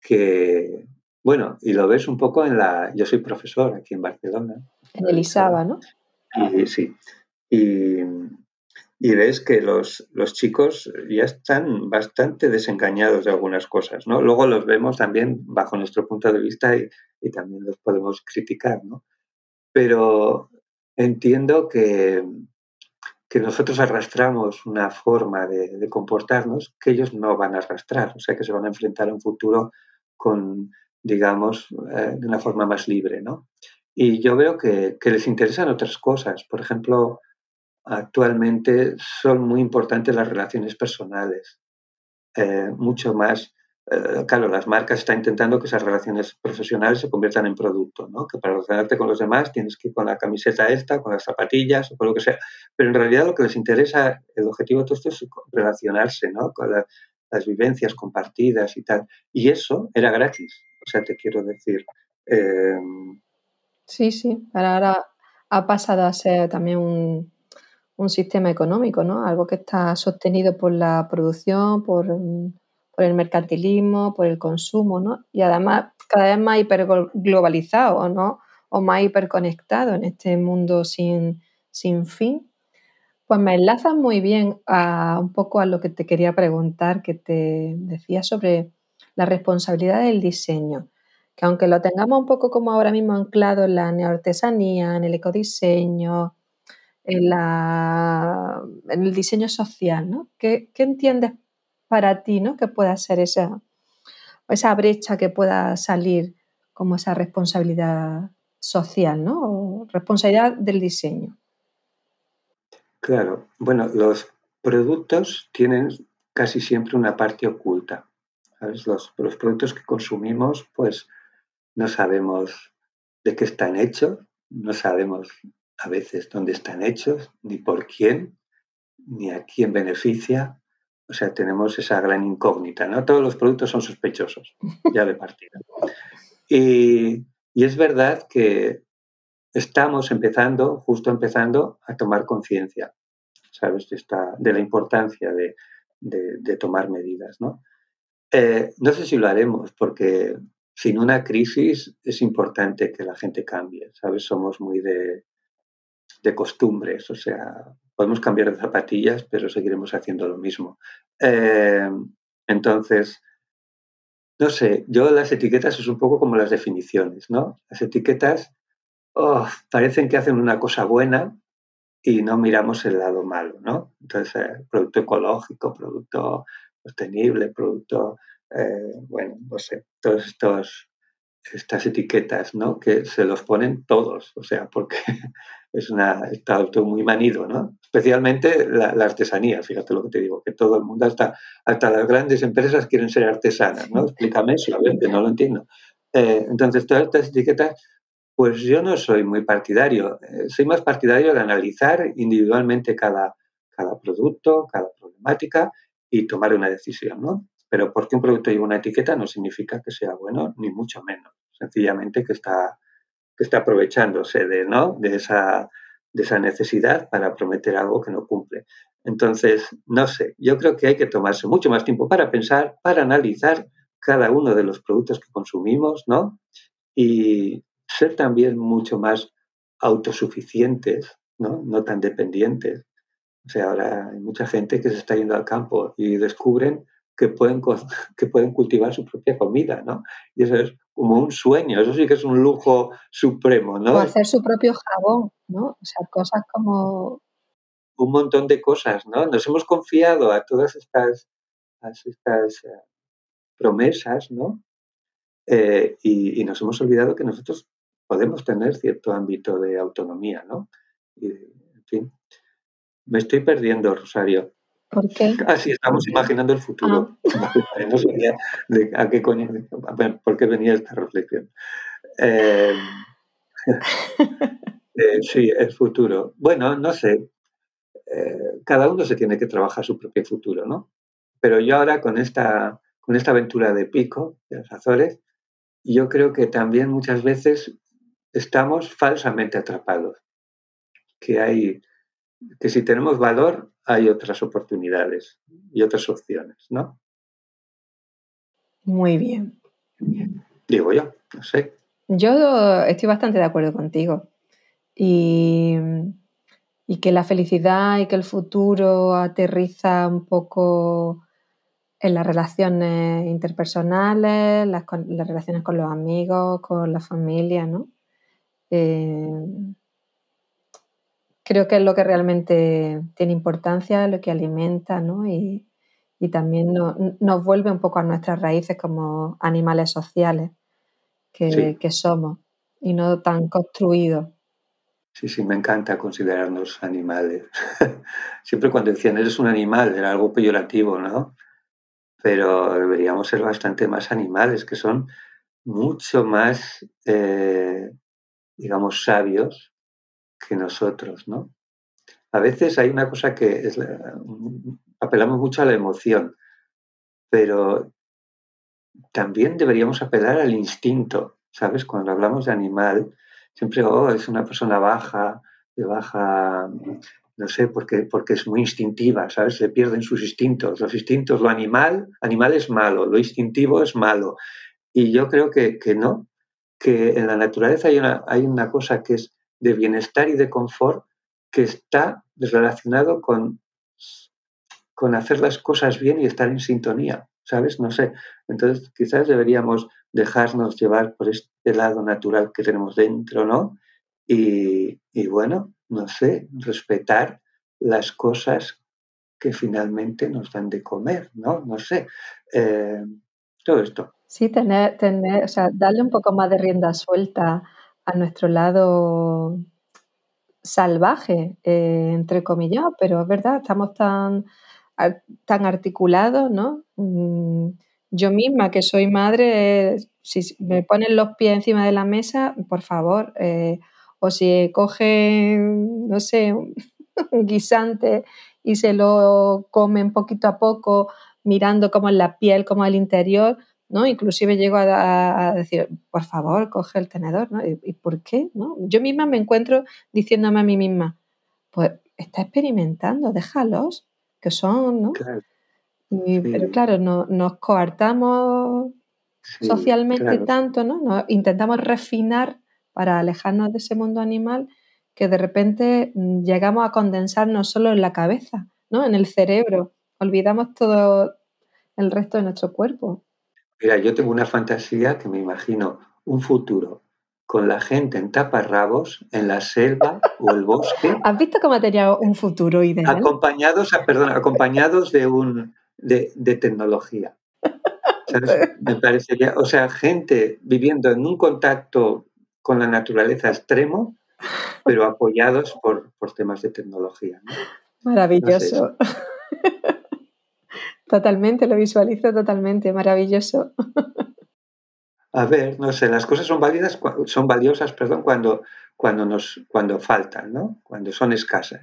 que, bueno, y lo ves un poco en la, yo soy profesor aquí en Barcelona. En Elisaba, ¿no? Y, sí, y, y ves que los, los, chicos ya están bastante desengañados de algunas cosas, ¿no? Luego los vemos también bajo nuestro punto de vista y, y también los podemos criticar, ¿no? Pero entiendo que, que nosotros arrastramos una forma de, comportarnos que ellos no van a arrastrar, o sea que se van a enfrentar a un futuro con, digamos, eh, de una forma más libre, ¿no? Y yo veo que, que les interesan otras cosas, por ejemplo, actualmente son muy importantes las relaciones personales, eh, mucho más eh, claro, las marcas están intentando que esas relaciones profesionales se conviertan en producto, ¿no? Que para relacionarte con los demás tienes que ir con la camiseta esta, con las zapatillas o con lo que sea. Pero en realidad lo que les interesa, el objetivo de todo esto es relacionarse, ¿no? Con las vivencias compartidas y tal. Y eso era gratis. O sea, te quiero decir. Em, sí, sí. Ahora ha pasado a ser también un, un sistema económico, ¿no? Algo que está sostenido por la producción, por el mercantilismo, por el consumo, ¿no? Y además cada vez más hiperglobalizado, ¿no? O más hiperconectado en este mundo sin, sin fin. Pues me enlaza muy bien a un poco a lo que te quería preguntar, que te decía sobre la responsabilidad del diseño, que aunque lo tengamos un poco como ahora mismo anclado en la neoartesanía, en el ecodiseño, en, el diseño social, ¿no? ¿Qué, qué entiendes para ti, ¿no? Que pueda ser esa, esa brecha que pueda salir como esa responsabilidad social, ¿no? O responsabilidad del diseño. Claro, bueno, los productos tienen casi siempre una parte oculta. Los, los, productos que consumimos, pues no sabemos de qué están hechos, no sabemos a veces dónde están hechos, ni por quién, ni a quién beneficia, o sea, tenemos esa gran incógnita, ¿no? Todos los productos son sospechosos, ya de partida. Y, es verdad que estamos empezando, justo empezando, a tomar conciencia, ¿sabes? De, de la importancia de, tomar medidas, ¿no? Eh, no sé si lo haremos, porque sin una crisis es importante que la gente cambie, ¿sabes? Somos muy de, de costumbres, o sea, podemos cambiar de zapatillas, pero seguiremos haciendo lo mismo. Eh, entonces, no sé, yo las etiquetas es un poco como las definiciones, ¿no? Las etiquetas oh, parecen que hacen una cosa buena y no miramos el lado malo, ¿no? Entonces, eh, producto ecológico, producto sostenible, producto, eh, bueno, no sé, todos estos estas etiquetas, ¿no? Que se los ponen todos, o sea, porque es una, está todo muy manido, ¿no? Especialmente la, artesanía, fíjate lo que te digo, que todo el mundo, hasta, hasta las grandes empresas quieren ser artesanas, ¿no? Explícame eso, a ver, que no lo entiendo. Eh, entonces, todas estas etiquetas, pues yo no soy muy partidario, eh, soy más partidario de analizar individualmente cada, cada producto, cada problemática y tomar una decisión, ¿no? Pero porque un producto lleva una etiqueta no significa que sea bueno, ni mucho menos. Sencillamente que está, que está aprovechándose de, ¿no? de, esa, de esa necesidad para prometer algo que no cumple. Entonces, no sé, yo creo que hay que tomarse mucho más tiempo para pensar, para analizar cada uno de los productos que consumimos, ¿no? Y ser también mucho más autosuficientes, ¿no? No tan dependientes. O sea, ahora hay mucha gente que se está yendo al campo y descubren que pueden, que pueden cultivar su propia comida, ¿no? Y eso es como un sueño, eso sí que es un lujo supremo, ¿no? O hacer su propio jabón, ¿no? O sea, cosas como... Un montón de cosas, ¿no? Nos hemos confiado a todas estas, estas eh, promesas, ¿no? Eh, y, nos hemos olvidado que nosotros podemos tener cierto ámbito de autonomía, ¿no? Y, en fin, me estoy perdiendo, Rosario. ¿Por qué? Así estamos imaginando el futuro. Ah. No sabía de a qué coño, por qué venía esta reflexión. Eh, eh, sí, el futuro. Bueno, no sé. Eh, cada uno se tiene que trabajar su propio futuro, ¿no? Pero yo ahora con esta, con esta aventura de Pico, de los Azores, yo creo que también muchas veces estamos falsamente atrapados. Que hay que si tenemos valor hay otras oportunidades y otras opciones, ¿no? Muy bien. Digo yo, no sé. Yo estoy bastante de acuerdo contigo. Y, y que la felicidad y que el futuro aterriza un poco en las relaciones interpersonales, las, las relaciones con los amigos, con la familia, ¿no? Eh, creo que es lo que realmente tiene importancia, lo que alimenta, ¿no? Y, también nos vuelve un poco a nuestras raíces como animales sociales que, que somos y no tan construidos. Sí, sí, me encanta considerarnos animales. Siempre cuando decían eres un animal era algo peyorativo, ¿no? Pero deberíamos ser bastante más animales, que son mucho más, eh, digamos, sabios que nosotros, ¿no? A veces hay una cosa que es apelamos mucho a la emoción, pero también deberíamos apelar al instinto, ¿sabes? Cuando hablamos de animal, siempre, oh, es una persona baja, de baja, no sé, porque, porque es muy instintiva, ¿sabes? Se pierden sus instintos. Los instintos, lo animal, animal es malo, lo instintivo es malo. Y yo creo que, que no, que en la naturaleza hay una, hay una cosa que es de bienestar y de confort que está relacionado con, con hacer las cosas bien y estar en sintonía, ¿sabes? No sé. Entonces, quizás deberíamos dejarnos llevar por este lado natural que tenemos dentro, ¿no? Y, bueno, no sé, respetar las cosas que finalmente nos dan de comer, ¿no? No sé. Eh, todo esto. Sí, tener, tener, o sea, darle un poco más de rienda suelta a nuestro lado salvaje, eh, entre comillas, pero es verdad, estamos tan, tan articulados, ¿no? Mm, yo misma, que soy madre, si me ponen los pies encima de la mesa, por favor, eh, o si cogen, no sé, un guisante y se lo comen poquito a poco, mirando cómo es la piel, cómo es el interior, ¿no? Inclusive llego a, decir, por favor, coge el tenedor, ¿no? ¿Y, por qué? ¿no? Yo misma me encuentro diciéndome a mí misma, pues está experimentando, déjalos, que son, ¿no? Pero claro, no, nos coartamos socialmente tanto, ¿no? Intentamos refinar para alejarnos de ese mundo animal que de repente mm, llegamos a condensarnos solo en la cabeza, ¿no? En el cerebro. Olvidamos todo el resto de nuestro cuerpo. Mira, yo tengo una fantasía que me imagino un futuro con la gente en taparrabos, en la selva o el bosque. ¿Has visto cómo tenía un futuro ideal? Acompañados, perdón, acompañados de un de, tecnología. Me parecería, o sea, gente viviendo en un contacto con la naturaleza extremo, pero apoyados por, temas de tecnología. Maravilloso. Totalmente, lo visualizo totalmente, maravilloso. A ver, no sé, las cosas son válidas, son valiosas, perdón, cuando, cuando nos, cuando faltan, ¿no? Cuando son escasas.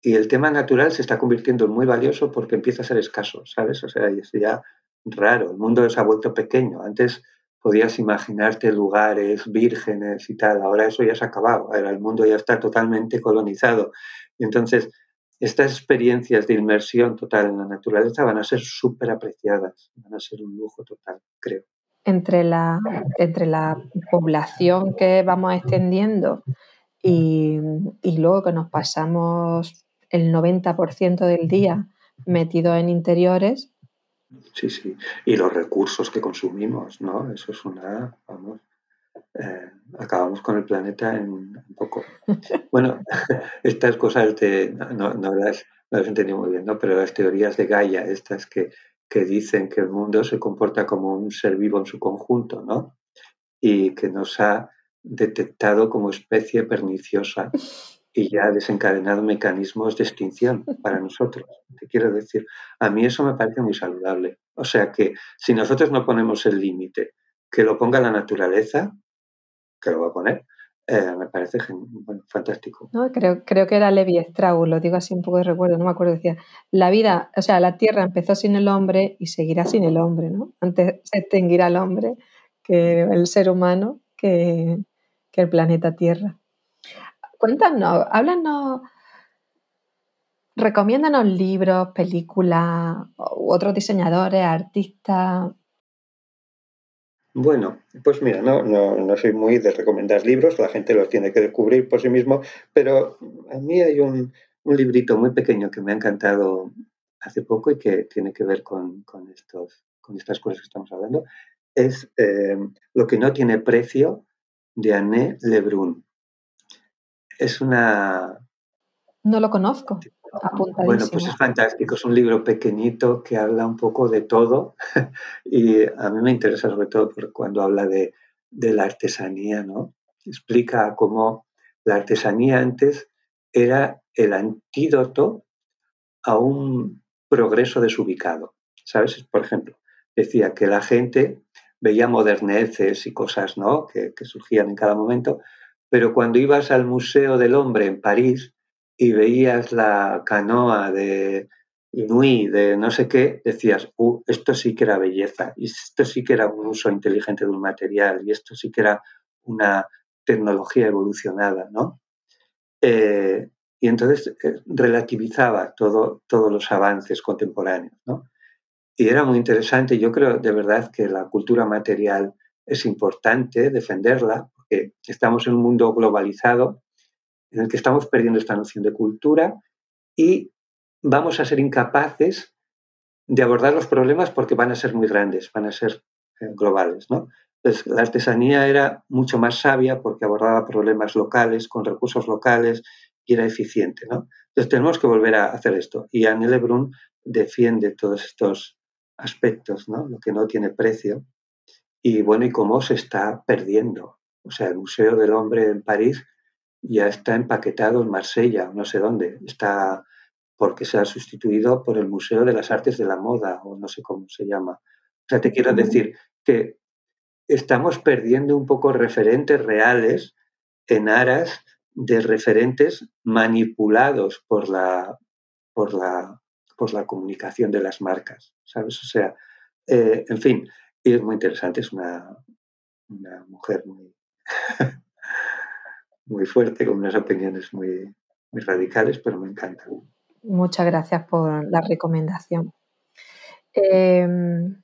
Y el tema natural se está convirtiendo en muy valioso porque empieza a ser escaso, ¿sabes? O sea, es ya raro. El mundo se ha vuelto pequeño. Antes podías imaginarte lugares vírgenes y tal. Ahora eso ya se ha acabado. Ahora el mundo ya está totalmente colonizado. Y entonces, estas experiencias de inmersión total en la naturaleza van a ser súper apreciadas. Van a ser un lujo total, creo. Entre la, entre la población que vamos extendiendo y, y luego que nos pasamos el 90% del día metido en interiores. Sí, sí. Y los recursos que consumimos, ¿no? Eso es una, vamos, eh, acabamos con el planeta en un poco. Bueno, estas cosas de, no, no, las, no las entendí muy bien, ¿no? Pero las teorías de Gaia, estas que, que dicen que el mundo se comporta como un ser vivo en su conjunto, ¿no? Y que nos ha detectado como especie perniciosa y ya ha desencadenado mecanismos de extinción para nosotros. Te quiero decir, a mí eso me parece muy saludable. O sea que si nosotros no ponemos el límite, que lo ponga la naturaleza, que lo va a poner, eh, me parece fantástico. No, creo, creo que era Levi Strauss, lo digo así un poco de recuerdo, no me acuerdo, decía, la vida, o sea, la Tierra empezó sin el hombre y seguirá sin el hombre, ¿no? Antes se extinguirá el hombre que el ser humano que, que el planeta Tierra. Cuéntanos, háblanos recomiéndanos libros, películas, u otros diseñadores, artistas. Bueno, pues mira, no, no, soy muy de recomendar libros, la gente los tiene que descubrir por sí mismo, pero a mí hay un, librito muy pequeño que me ha encantado hace poco y que tiene que ver con, estos, con estas cosas que estamos hablando. Es eh, Lo que no tiene precio de Anne Lebrun. Es una... No lo conozco. Bueno, pues es fantástico. Es un libro pequeñito que habla un poco de todo y a mí me interesa sobre todo cuando habla de, la artesanía, ¿no? Explica cómo la artesanía antes era el antídoto a un progreso desubicado. ¿Sabes? Por ejemplo, decía que la gente veía moderneces y cosas ¿no? que, que surgían en cada momento, pero cuando ibas al Museo del Hombre en París, y veías la canoa de Inui, de no sé qué, decías, uh, esto sí que era belleza, y esto sí que era un uso inteligente de un material, y esto sí que era una tecnología evolucionada, ¿no? Eh, y entonces eh, relativizaba todo, todos los avances contemporáneos, ¿no? Y era muy interesante. Yo creo de verdad que la cultura material es importante defenderla, porque estamos en un mundo globalizado en el que estamos perdiendo esta noción de cultura y vamos a ser incapaces de abordar los problemas porque van a ser muy grandes, van a ser eh, globales. ¿no? Entonces, la artesanía era mucho más sabia porque abordaba problemas locales, con recursos locales y era eficiente. ¿no? Entonces, tenemos que volver a hacer esto. Y Anne Lebrun defiende todos estos aspectos, ¿no? lo que no tiene precio. Y bueno, y cómo se está perdiendo. O sea, el Museo del Hombre en París ya está empaquetado en Marsella, no sé dónde, está porque se ha sustituido por el Museo de las Artes de la Moda, o no sé cómo se llama. O sea, te quiero decir que estamos perdiendo un poco referentes reales en aras de referentes manipulados por la, por la, por la comunicación de las marcas, ¿sabes? O sea, eh, en fin, y es muy interesante, es una, una mujer muy, muy fuerte, con unas opiniones muy, muy radicales, pero me encanta. Muchas gracias por la recomendación. Em,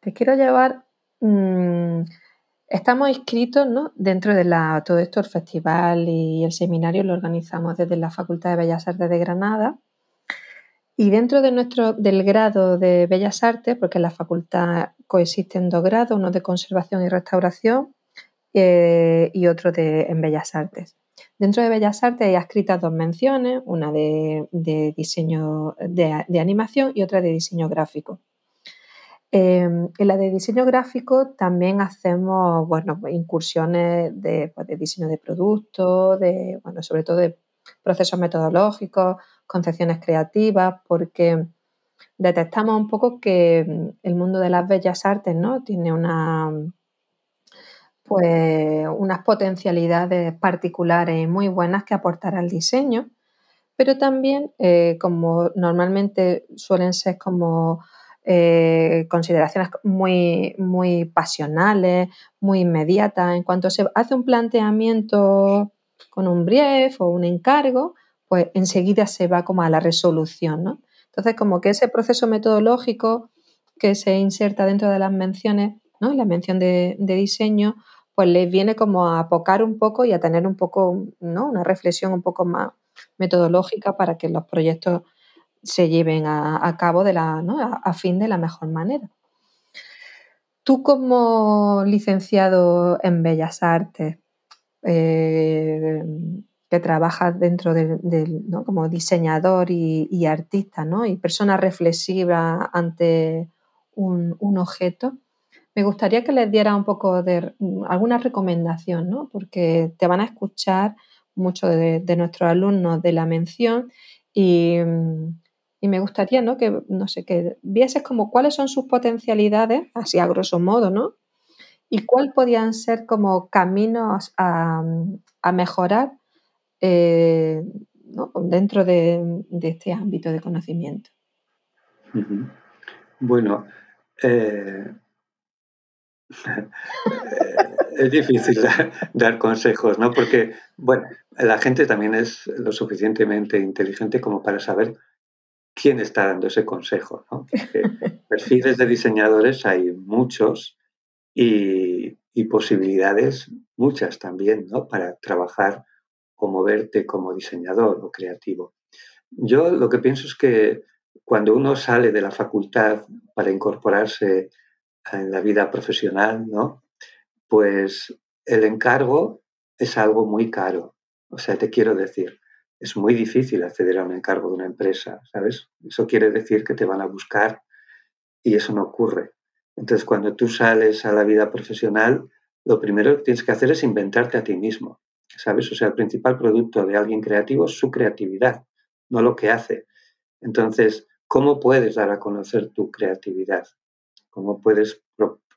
te quiero llevar. Mm, estamos inscritos ¿no? dentro de la, todo esto, el festival y el seminario lo organizamos desde la Facultad de Bellas Artes de Granada. Y dentro de nuestro, del grado de Bellas Artes, porque en la facultad coexisten dos grados, uno de conservación y restauración eh, y otro de, en Bellas Artes. Dentro de Bellas Artes hay escritas dos menciones, una de, diseño de, animación y otra de diseño gráfico. Em, en la de diseño gráfico también hacemos bueno, incursiones de, pues, diseño de productos, de, bueno, sobre todo de procesos metodológicos, concepciones creativas, porque detectamos un poco que el mundo de las bellas artes ¿no? tiene una, pues unas potencialidades particulares muy buenas que aportar al diseño, pero también eh, como normalmente suelen ser como eh, consideraciones muy, muy pasionales, muy inmediatas, en cuanto se hace un planteamiento con un brief o un encargo, pues enseguida se va como a la resolución. Entonces, como que ese proceso metodológico que se inserta dentro de las menciones, ¿no? La mención de diseño, pues les viene como a apocar un poco y a tener un poco, ¿no? Una reflexión un poco más metodológica para que los proyectos se lleven a, cabo de la, a, fin de la mejor manera. Tú como licenciado en Bellas Artes, eh, que trabajas dentro del, como diseñador y, artista, ¿no? Y persona reflexiva ante un objeto, me gustaría que les diera un poco de mm, alguna recomendación, ¿no? Porque te van a escuchar muchos de, nuestros alumnos de la mención y, mm, me gustaría, ¿no? Que, no sé, que vieses como cuáles son sus potencialidades, así a grosso modo, ¿no? Y cuáles podían ser como caminos a, mm, mejorar eh, dentro de, este ámbito de conocimiento. Bueno, eh, es difícil dar, consejos, ¿no? Porque, bueno, la gente también es lo suficientemente inteligente como para saber quién está dando ese consejo. ¿no? perfiles de diseñadores hay muchos y, posibilidades muchas también ¿no? para trabajar o moverte como diseñador o creativo. Yo lo que pienso es que cuando uno sale de la facultad para incorporarse en la vida profesional, ¿no? pues el encargo es algo muy caro. O sea, te quiero decir, es muy difícil acceder a un encargo de una empresa, ¿sabes? Eso quiere decir que te van a buscar y eso no ocurre. Entonces, cuando tú sales a la vida profesional, lo primero que tienes que hacer es inventarte a ti mismo, ¿sabes? O sea, el principal producto de alguien creativo es su creatividad, no lo que hace. Entonces, ¿cómo puedes dar a conocer tu creatividad? ¿Cómo puedes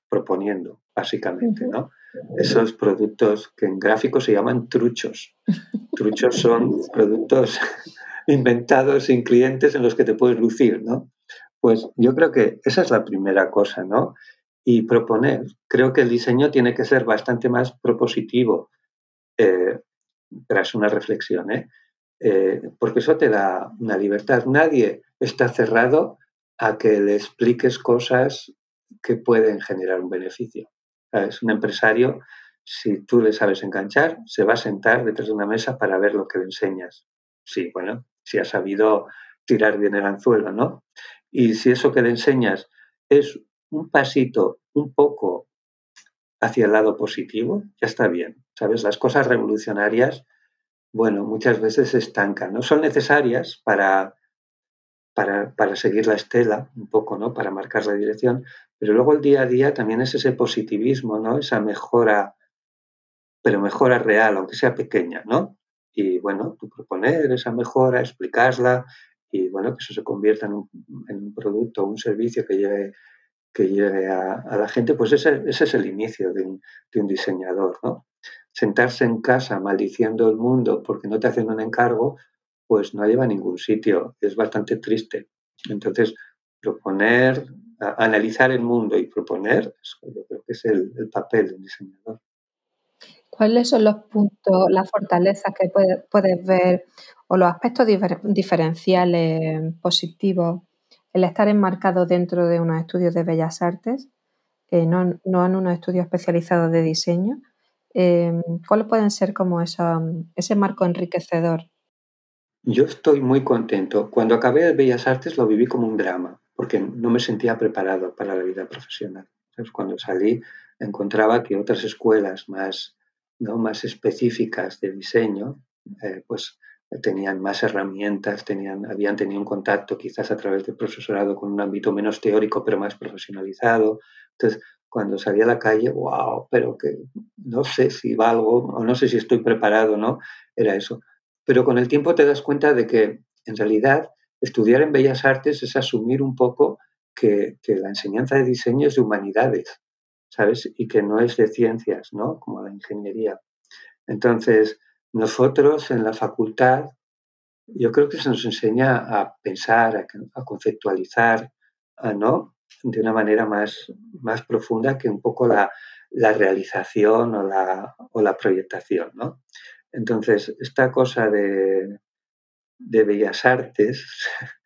proponiendo, básicamente, ¿no? Esos productos que en gráficos se llaman truchos. Truchos son productos inventados sin clientes en los que te puedes lucir, ¿no? Pues yo creo que esa es la primera cosa, ¿no? Y proponer. Creo que el diseño tiene que ser bastante más propositivo eh, tras una reflexión, ¿eh? ¿eh? Porque eso te da una libertad. Nadie está cerrado a que le expliques cosas que pueden generar un beneficio. Es un empresario, si tú le sabes enganchar, se va a sentar detrás de una mesa para ver lo que le enseñas. Sí, bueno, si ha sabido tirar bien el anzuelo, ¿no? Y si eso que le enseñas es un pasito un poco hacia el lado positivo, ya está bien. ¿Sabes? Las cosas revolucionarias, bueno, muchas veces se estancan. No son necesarias para, para, para, seguir la estela, un poco, ¿no? Para marcar la dirección, pero luego el día a día también es ese positivismo, ¿no? Esa mejora, pero mejora real, aunque sea pequeña, ¿no? Y bueno, tú proponer esa mejora, explicarla, y bueno, que eso se convierta en un, producto o un servicio que llegue, que llegue a, la gente, pues ese, es el inicio de un, diseñador, ¿no? Sentarse en casa maldiciendo el mundo porque no te hacen un encargo, pues no lleva a ningún sitio, es bastante triste. Entonces, proponer, analizar el mundo y proponer, yo creo que es el, el papel de un diseñador. ¿Cuáles son los puntos, las fortalezas que puedes, ver o los aspectos diferenciales positivos el estar enmarcado dentro de unos estudios de bellas artes, eh, no, en unos estudios especializados de diseño? Eh, ¿Cuáles pueden ser como ese marco enriquecedor? Yo estoy muy contento. Cuando acabé de Bellas Artes lo viví como un drama, porque no me sentía preparado para la vida profesional. Cuando salí encontraba que otras escuelas más ¿no? más específicas de diseño, eh, pues tenían más herramientas, tenían, habían tenido un contacto quizás a través del profesorado con un ámbito menos teórico, pero más profesionalizado. Entonces, cuando salí a la calle, wow, pero que no sé si valgo o no sé si estoy preparado, ¿no? Era eso. Pero con el tiempo te das cuenta de que en realidad estudiar en Bellas Artes es asumir un poco que, la enseñanza de diseño es de humanidades, ¿sabes? Y que no es de ciencias, ¿no? Como la ingeniería. Entonces, nosotros en la facultad, yo creo que se nos enseña a pensar, a, conceptualizar, ¿no? De una manera más, más profunda que un poco la, realización o la, o la, proyectación, ¿no? Entonces, esta cosa de, de bellas artes,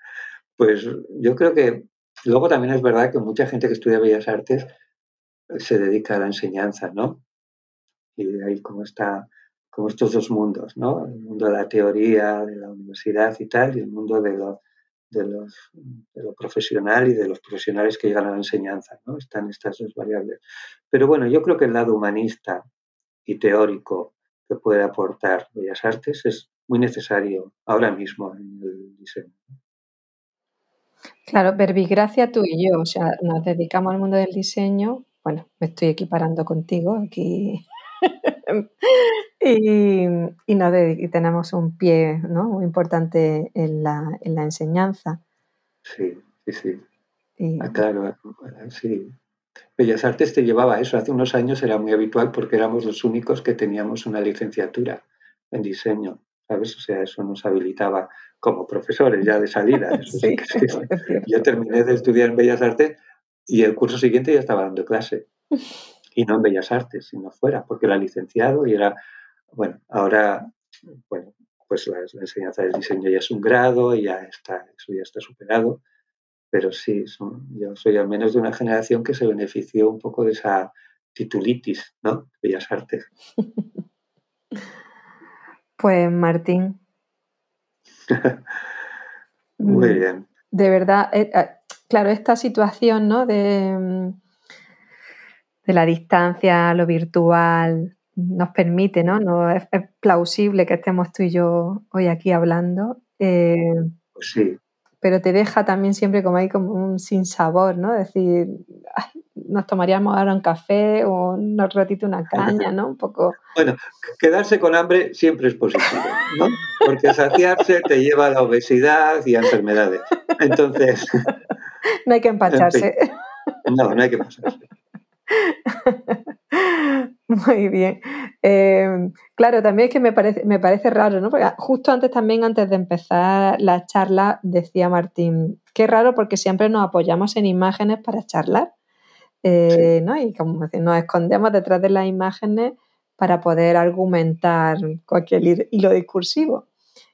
pues yo creo que luego también es verdad que mucha gente que estudia bellas artes se dedica a la enseñanza, ¿no? Y ahí como está, como estos dos mundos, ¿no? El mundo de la teoría, de la universidad y tal, y el mundo de lo, de, los, de lo profesional y de los profesionales que llegan a la enseñanza, ¿no? Están estas dos variables. Pero bueno, yo creo que el lado humanista y teórico que puede aportar Bellas Artes es muy necesario ahora mismo en el diseño. Claro, Verbigracia, tú y yo, o sea, nos dedicamos al mundo del diseño, bueno, me estoy equiparando contigo aquí. y, y, tenemos un pie ¿no? muy importante en la, en la enseñanza. Sí, sí, sí. Ah, claro, sí. Bellas Artes te llevaba eso. Hace unos años era muy habitual porque éramos los únicos que teníamos una licenciatura en diseño. ¿Sabes? O sea, eso nos habilitaba como profesores ya de salida. sí, Yo terminé de estudiar en Bellas Artes y el curso siguiente ya estaba dando clase. Y no en Bellas Artes, sino fuera, porque era licenciado y era, bueno, ahora, bueno, pues la, enseñanza del diseño ya es un grado, ya está, eso ya está superado, pero sí, yo soy al menos de una generación que se benefició un poco de esa titulitis, ¿no? Bellas Artes. Pues Martín. Muy mm, bien. De verdad, eh, eh, claro, esta situación, ¿no? De, mm, de la distancia, lo virtual, nos permite, ¿no? no es, plausible que estemos tú y yo hoy aquí hablando. Eh, pues sí. Pero te deja también siempre como ahí como un sinsabor, ¿no? Es decir, nos tomaríamos ahora un café o un ratito una caña, ¿no? Un poco. Bueno, quedarse con hambre siempre es positivo, ¿no? Porque saciarse te lleva a la obesidad y a enfermedades. Entonces. No hay que empacharse. no, no hay que empacharse. Muy bien. Em, claro, también es que me parece, me parece raro, ¿no? Porque justo antes también, antes de empezar la charla, decía Martín, qué raro porque siempre nos apoyamos en imágenes para charlar, eh, ¿no? Y como nos escondemos detrás de las imágenes para poder argumentar cualquier hilo discursivo.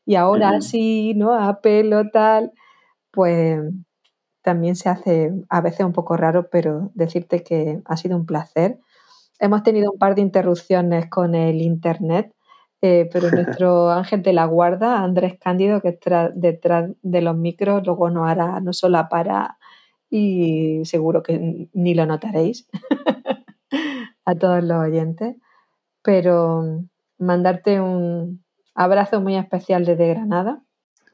Y ahora sí, ¿no? A pelo tal, pues también se hace a veces un poco raro, pero decirte que ha sido un placer. Hemos tenido un par de interrupciones con el Internet, eh, pero nuestro ángel de la guarda, Andrés Cándido, que está detrás de los micros, luego nos hará, no solo para y seguro que ni lo notaréis a todos los oyentes, pero mandarte un abrazo muy especial desde Granada.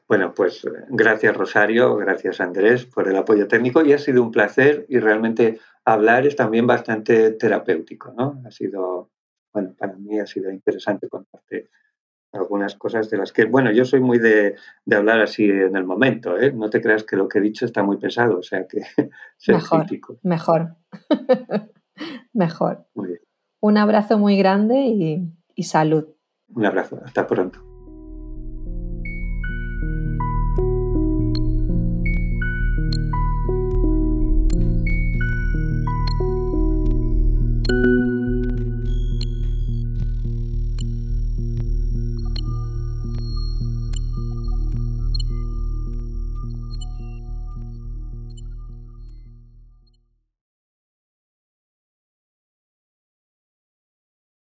Bueno, pues gracias Rosario, gracias Andrés por el apoyo técnico y ha sido un placer y realmente hablar es también bastante terapéutico, ¿no? Ha sido, bueno, para mí ha sido interesante contarte algunas cosas de las que, bueno, yo soy muy de, hablar así en el momento, ¿eh? No te creas que lo que he dicho está muy pesado, o sea que ser mejor, Mejor, mejor. Un abrazo muy grande y salud. Un abrazo, hasta pronto.